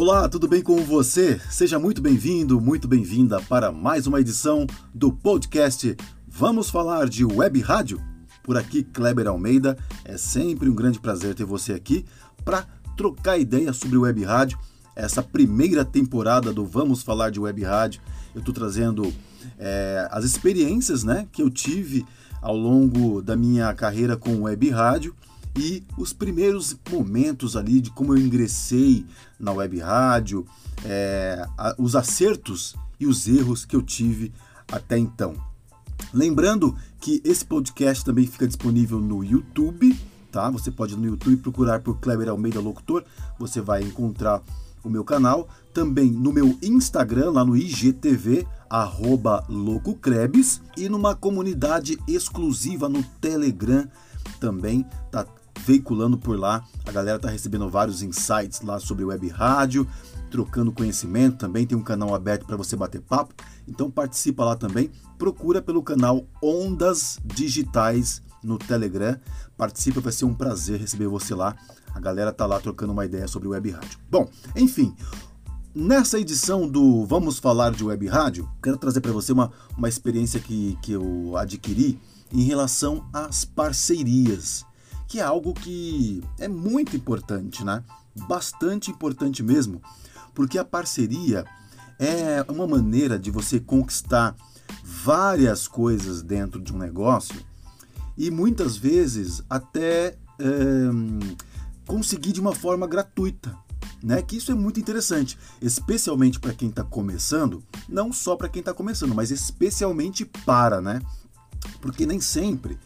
Olá, tudo bem com você? Seja muito bem-vindo, muito bem-vinda para mais uma edição do podcast Vamos Falar de Web Rádio? Por aqui, Kleber Almeida. É sempre um grande prazer ter você aqui para trocar ideias sobre web rádio. Essa primeira temporada do Vamos Falar de Web Rádio, eu estou trazendo é, as experiências né, que eu tive ao longo da minha carreira com web rádio e os primeiros momentos ali de como eu ingressei na web rádio, é, os acertos e os erros que eu tive até então. Lembrando que esse podcast também fica disponível no YouTube, tá? Você pode no YouTube procurar por Kleber Almeida Locutor, você vai encontrar o meu canal, também no meu Instagram, lá no IGTV, arroba LocoCrebs, e numa comunidade exclusiva no Telegram também, tá veiculando por lá. A galera tá recebendo vários insights lá sobre web rádio, trocando conhecimento, também tem um canal aberto para você bater papo. Então participa lá também. Procura pelo canal Ondas Digitais no Telegram. Participa, vai ser um prazer receber você lá. A galera tá lá trocando uma ideia sobre web rádio. Bom, enfim, Nessa edição do Vamos Falar de Web Rádio, quero trazer para você uma, uma experiência que, que eu adquiri em relação às parcerias que é algo que é muito importante, né? Bastante importante mesmo, porque a parceria é uma maneira de você conquistar várias coisas dentro de um negócio e muitas vezes até é, conseguir de uma forma gratuita. Né? Que isso é muito interessante, especialmente para quem está começando, não só para quem está começando, mas especialmente para, né? Porque nem sempre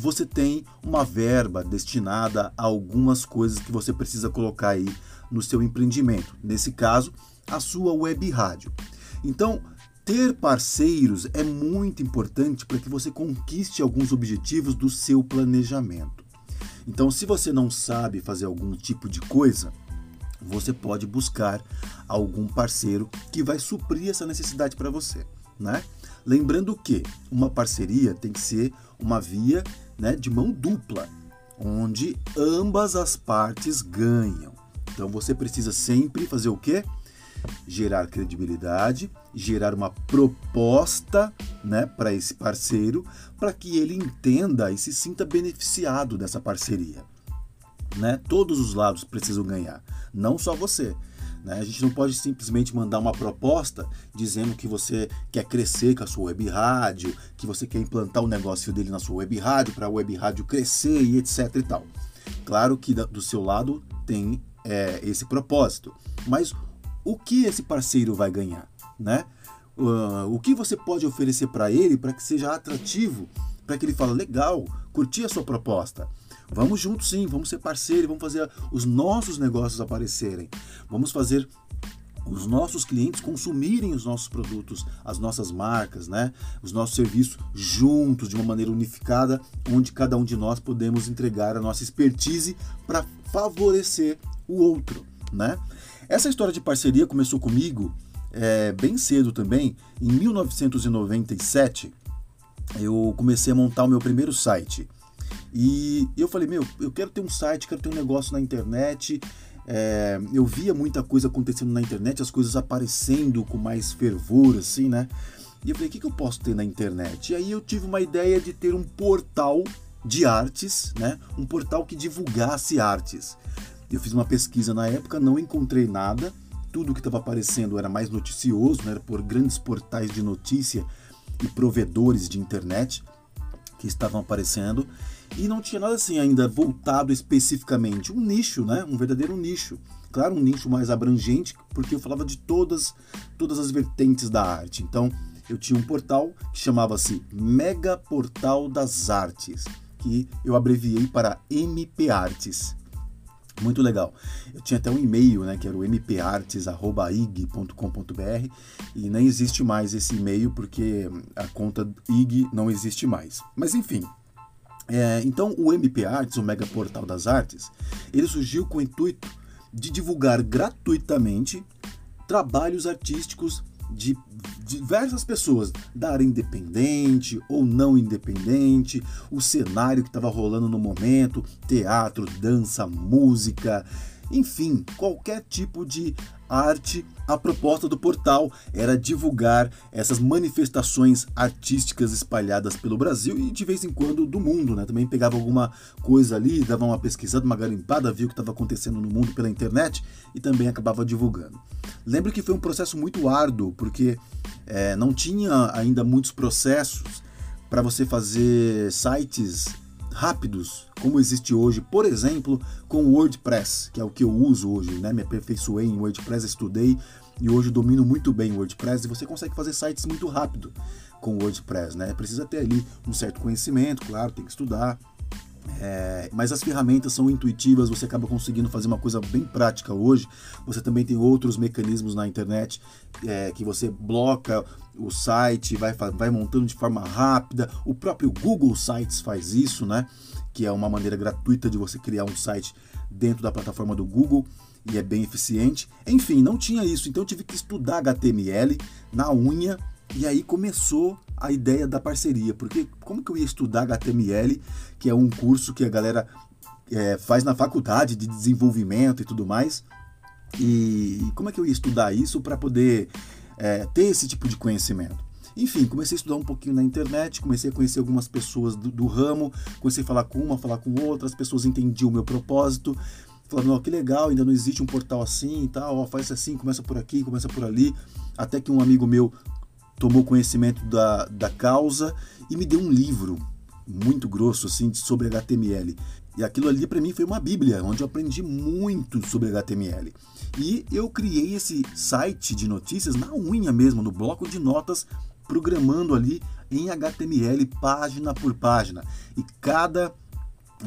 você tem uma verba destinada a algumas coisas que você precisa colocar aí no seu empreendimento. Nesse caso, a sua web rádio. Então, ter parceiros é muito importante para que você conquiste alguns objetivos do seu planejamento. Então, se você não sabe fazer algum tipo de coisa, você pode buscar algum parceiro que vai suprir essa necessidade para você, né? Lembrando que uma parceria tem que ser uma via né, de mão dupla, onde ambas as partes ganham. Então você precisa sempre fazer o quê? Gerar credibilidade, gerar uma proposta né, para esse parceiro, para que ele entenda e se sinta beneficiado dessa parceria. Né? Todos os lados precisam ganhar, não só você. Né? A gente não pode simplesmente mandar uma proposta dizendo que você quer crescer com a sua web rádio, que você quer implantar o negócio dele na sua web rádio para a web rádio crescer e etc e tal. Claro que do seu lado tem é, esse propósito, mas o que esse parceiro vai ganhar, né? Uh, o que você pode oferecer para ele para que seja atrativo, para que ele fale legal, curti a sua proposta. Vamos juntos sim, vamos ser parceiros, vamos fazer os nossos negócios aparecerem. Vamos fazer os nossos clientes consumirem os nossos produtos, as nossas marcas, né? os nossos serviços juntos, de uma maneira unificada, onde cada um de nós podemos entregar a nossa expertise para favorecer o outro. Né? Essa história de parceria começou comigo é, bem cedo também, em 1997. Eu comecei a montar o meu primeiro site. E eu falei, meu, eu quero ter um site, quero ter um negócio na internet. É, eu via muita coisa acontecendo na internet, as coisas aparecendo com mais fervor, assim, né? E eu falei, o que, que eu posso ter na internet? E aí eu tive uma ideia de ter um portal de artes, né? Um portal que divulgasse artes. Eu fiz uma pesquisa na época, não encontrei nada. Tudo que estava aparecendo era mais noticioso, né? era por grandes portais de notícia e provedores de internet que estavam aparecendo e não tinha nada assim ainda voltado especificamente, um nicho, né? Um verdadeiro nicho. Claro, um nicho mais abrangente, porque eu falava de todas todas as vertentes da arte. Então, eu tinha um portal que chamava-se Mega Portal das Artes, que eu abreviei para MP Artes. Muito legal. Eu tinha até um e-mail, né, que era o mpartes@ig.com.br e nem existe mais esse e-mail porque a conta IG não existe mais. Mas enfim, é, então, o MP Arts, o Mega Portal das Artes, ele surgiu com o intuito de divulgar gratuitamente trabalhos artísticos de diversas pessoas, da área independente ou não independente, o cenário que estava rolando no momento, teatro, dança, música, enfim, qualquer tipo de arte. A proposta do portal era divulgar essas manifestações artísticas espalhadas pelo Brasil e de vez em quando do mundo, né? Também pegava alguma coisa ali, dava uma pesquisada, uma garimpada, via o que estava acontecendo no mundo pela internet e também acabava divulgando. Lembro que foi um processo muito árduo, porque é, não tinha ainda muitos processos para você fazer sites rápidos, como existe hoje, por exemplo, com o WordPress, que é o que eu uso hoje, né? Me aperfeiçoei em WordPress, estudei e hoje domino muito bem o WordPress e você consegue fazer sites muito rápido com o WordPress, né? Precisa ter ali um certo conhecimento, claro, tem que estudar, é, mas as ferramentas são intuitivas, você acaba conseguindo fazer uma coisa bem prática hoje. Você também tem outros mecanismos na internet é, que você bloca o site, vai, vai montando de forma rápida. O próprio Google Sites faz isso, né? Que é uma maneira gratuita de você criar um site dentro da plataforma do Google e é bem eficiente. Enfim, não tinha isso, então eu tive que estudar HTML na unha e aí começou a ideia da parceria, porque como que eu ia estudar HTML, que é um curso que a galera é, faz na faculdade de desenvolvimento e tudo mais, e como é que eu ia estudar isso para poder é, ter esse tipo de conhecimento? Enfim, comecei a estudar um pouquinho na internet, comecei a conhecer algumas pessoas do, do ramo, comecei a falar com uma, falar com outra, as pessoas entendiam o meu propósito, falando, ó, oh, que legal, ainda não existe um portal assim e tal, ó, faz assim, começa por aqui, começa por ali, até que um amigo meu tomou conhecimento da, da causa e me deu um livro muito grosso assim sobre HTML. E aquilo ali para mim foi uma bíblia, onde eu aprendi muito sobre HTML. E eu criei esse site de notícias na unha mesmo, no bloco de notas, programando ali em HTML página por página. E cada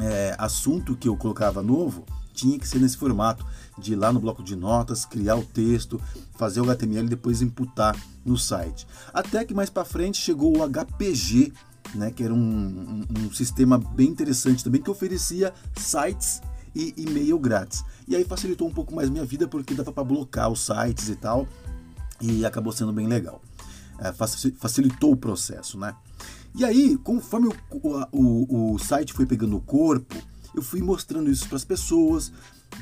é, assunto que eu colocava novo tinha que ser nesse formato de ir lá no bloco de notas, criar o texto, fazer o HTML e depois imputar no site. Até que mais para frente chegou o HPG, né, que era um, um, um, sistema bem interessante também que oferecia sites e e-mail grátis. E aí facilitou um pouco mais minha vida porque dava para bloquear os sites e tal, e acabou sendo bem legal. É, facilitou o processo, né? E aí, conforme o, o, o site foi pegando o corpo, eu fui mostrando isso para as pessoas.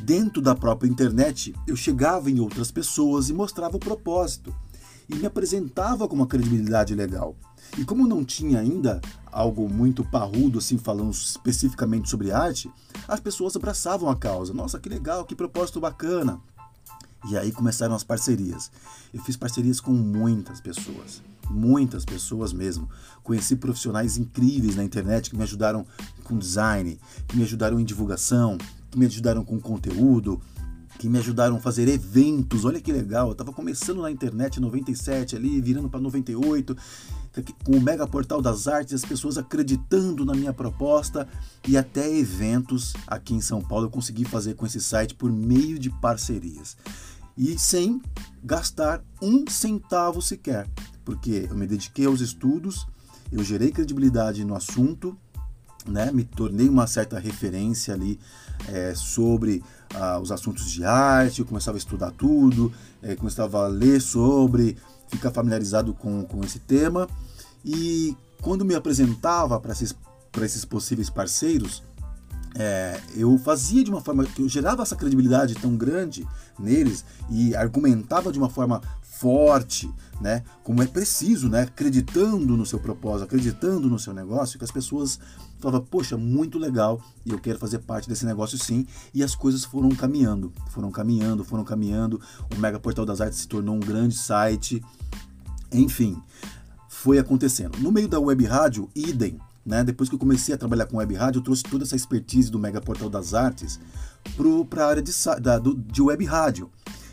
Dentro da própria internet, eu chegava em outras pessoas e mostrava o propósito e me apresentava com uma credibilidade legal. E como não tinha ainda algo muito parrudo assim falando especificamente sobre arte, as pessoas abraçavam a causa. Nossa, que legal, que propósito bacana. E aí começaram as parcerias. Eu fiz parcerias com muitas pessoas, muitas pessoas mesmo. Conheci profissionais incríveis na internet que me ajudaram com design, que me ajudaram em divulgação, que me ajudaram com conteúdo, que me ajudaram a fazer eventos. Olha que legal, eu estava começando na internet em 97 ali, virando para 98, com o mega portal das artes, as pessoas acreditando na minha proposta e até eventos aqui em São Paulo eu consegui fazer com esse site por meio de parcerias e sem gastar um centavo sequer, porque eu me dediquei aos estudos, eu gerei credibilidade no assunto, né, me tornei uma certa referência ali é, sobre ah, os assuntos de arte, eu começava a estudar tudo, é, começava a ler sobre, ficar familiarizado com, com esse tema. E quando me apresentava para esses, esses possíveis parceiros, é, eu fazia de uma forma que eu gerava essa credibilidade tão grande neles e argumentava de uma forma forte, né, como é preciso, né, acreditando no seu propósito, acreditando no seu negócio, que as pessoas falavam, poxa, muito legal, e eu quero fazer parte desse negócio sim, e as coisas foram caminhando, foram caminhando, foram caminhando, o Mega Portal das Artes se tornou um grande site, enfim, foi acontecendo. No meio da web rádio, idem, né? Depois que eu comecei a trabalhar com web rádio, eu trouxe toda essa expertise do Mega Portal das Artes para a área de, da, do, de web rádio.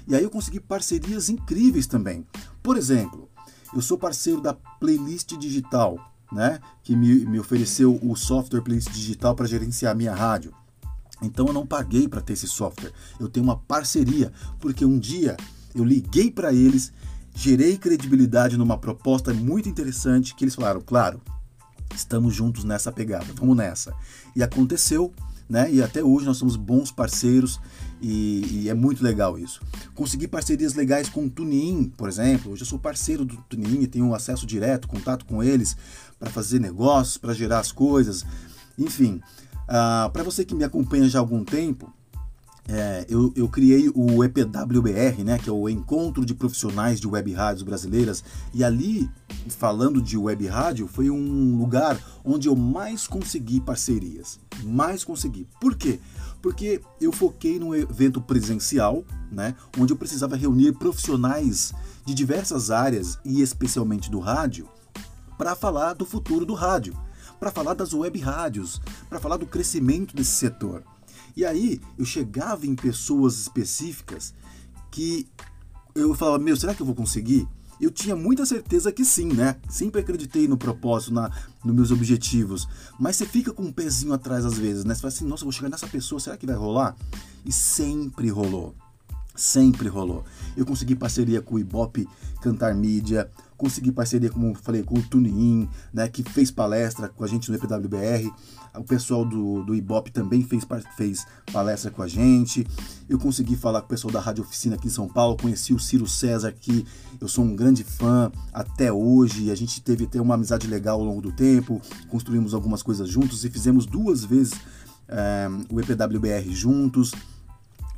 E aí eu consegui parcerias incríveis também. Por exemplo, eu sou parceiro da Playlist Digital, né? que me, me ofereceu o software Playlist Digital para gerenciar a minha rádio. Então eu não paguei para ter esse software. Eu tenho uma parceria, porque um dia eu liguei para eles, gerei credibilidade numa proposta muito interessante que eles falaram, claro, estamos juntos nessa pegada, vamos nessa. E aconteceu, né? E até hoje nós somos bons parceiros e, e é muito legal isso. Consegui parcerias legais com o Tunin, por exemplo. Hoje eu sou parceiro do Tunin e tenho acesso direto, contato com eles para fazer negócios, para gerar as coisas. Enfim, uh, ah, para você que me acompanha já há algum tempo, é, eu, eu, criei o EPWBR, né, que é o Encontro de Profissionais de Web Rádios Brasileiras, e ali, falando de web rádio, foi um lugar onde eu mais consegui parcerias. Mais consegui. Por quê? Porque eu foquei num evento presencial, né, onde eu precisava reunir profissionais de diversas áreas, e especialmente do rádio, para falar do futuro do rádio, para falar das web rádios, para falar do crescimento desse setor. E aí eu chegava em pessoas específicas que eu falava, meu, será que eu vou conseguir? Eu tinha muita certeza que sim, né? Sempre acreditei no propósito, na, nos meus objetivos. Mas você fica com um pezinho atrás às vezes, né? Você fala assim, nossa, vou chegar nessa pessoa, será que vai rolar? E sempre rolou. Sempre rolou. Eu consegui parceria com o Ibope Cantar Mídia, consegui parceria, como falei, com o TuneIn, né, que fez palestra com a gente no EPWBR. O pessoal do, do Ibope também fez, fez palestra com a gente. Eu consegui falar com o pessoal da Rádio Oficina aqui em São Paulo. Conheci o Ciro César, que eu sou um grande fã até hoje. A gente teve até uma amizade legal ao longo do tempo. Construímos algumas coisas juntos e fizemos duas vezes é, o EPWBR juntos.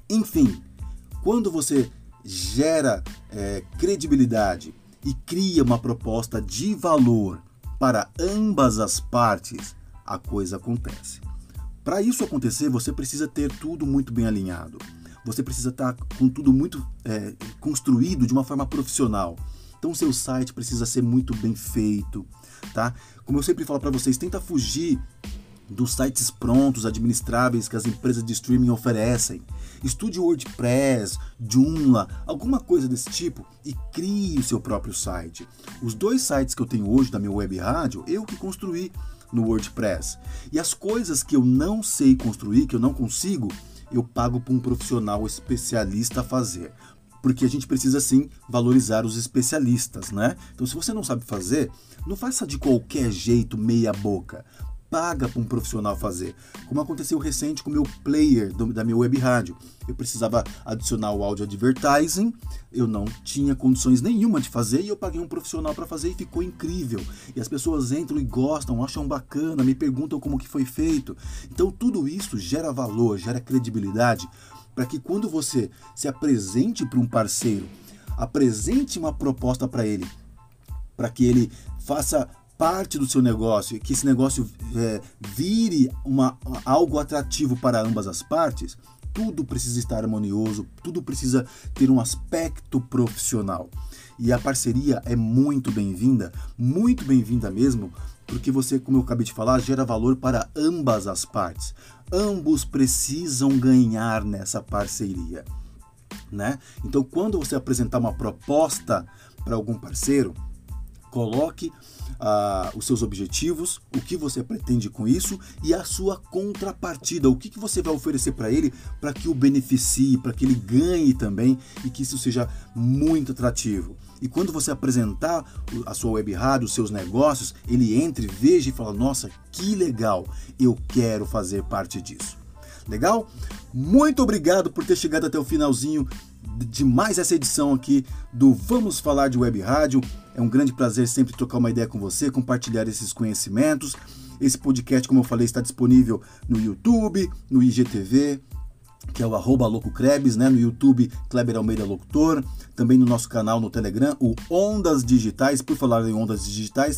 Enfim, quando você gera é, credibilidade e cria uma proposta de valor para ambas as partes, a coisa acontece. Para isso acontecer, você precisa ter tudo muito bem alinhado. Você precisa estar com tudo muito é, construído de uma forma profissional. Então, seu site precisa ser muito bem feito, tá? Como eu sempre falo para vocês, tenta fugir dos sites prontos, administráveis que as empresas de streaming oferecem. Estude WordPress, Joomla, alguma coisa desse tipo e crie o seu próprio site. Os dois sites que eu tenho hoje da minha web rádio, eu que construí no WordPress. E as coisas que eu não sei construir, que eu não consigo, eu pago para um profissional especialista fazer. Porque a gente precisa sim valorizar os especialistas, né? Então, se você não sabe fazer, não faça de qualquer jeito, meia boca paga para um profissional fazer, como aconteceu recente com o meu player do, da minha web rádio. Eu precisava adicionar o áudio advertising, eu não tinha condições nenhuma de fazer e eu paguei um profissional para fazer e ficou incrível. E as pessoas entram e gostam, acham bacana, me perguntam como que foi feito. Então tudo isso gera valor, gera credibilidade para que quando você se apresente para um parceiro, apresente uma proposta para ele, para que ele faça parte do seu negócio que esse negócio é, vire uma, algo atrativo para ambas as partes, tudo precisa estar harmonioso, tudo precisa ter um aspecto profissional. E a parceria é muito bem-vinda, muito bem-vinda mesmo, porque você, como eu acabei de falar, gera valor para ambas as partes. Ambos precisam ganhar nessa parceria, né? Então, quando você apresentar uma proposta para algum parceiro, coloque ah, os seus objetivos, o que você pretende com isso e a sua contrapartida, o que, que você vai oferecer para ele para que o beneficie, para que ele ganhe também e que isso seja muito atrativo. E quando você apresentar a sua web rádio, os seus negócios, ele entre, veja e fala: Nossa, que legal, eu quero fazer parte disso. Legal? Muito obrigado por ter chegado até o finalzinho de mais essa edição aqui do Vamos Falar de Web Rádio. É um grande prazer sempre trocar uma ideia com você, compartilhar esses conhecimentos. Esse podcast, como eu falei, está disponível no YouTube, no IGTV, que é o arroba LocoCrebs, né? no YouTube Kleber Almeida Locutor, também no nosso canal no Telegram, o Ondas Digitais, por falar em Ondas Digitais,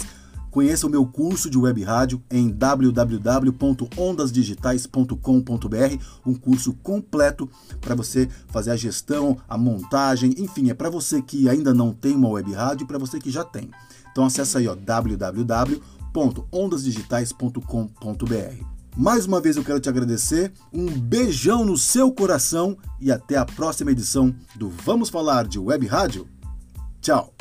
Conheça o meu curso de web rádio em www.ondasdigitais.com.br, um curso completo para você fazer a gestão, a montagem, enfim, é para você que ainda não tem uma web rádio e para você que já tem. Então acessa aí ó, www.ondasdigitais.com.br. Mais uma vez eu quero te agradecer, um beijão no seu coração e até a próxima edição do Vamos Falar de Web Rádio. Tchau!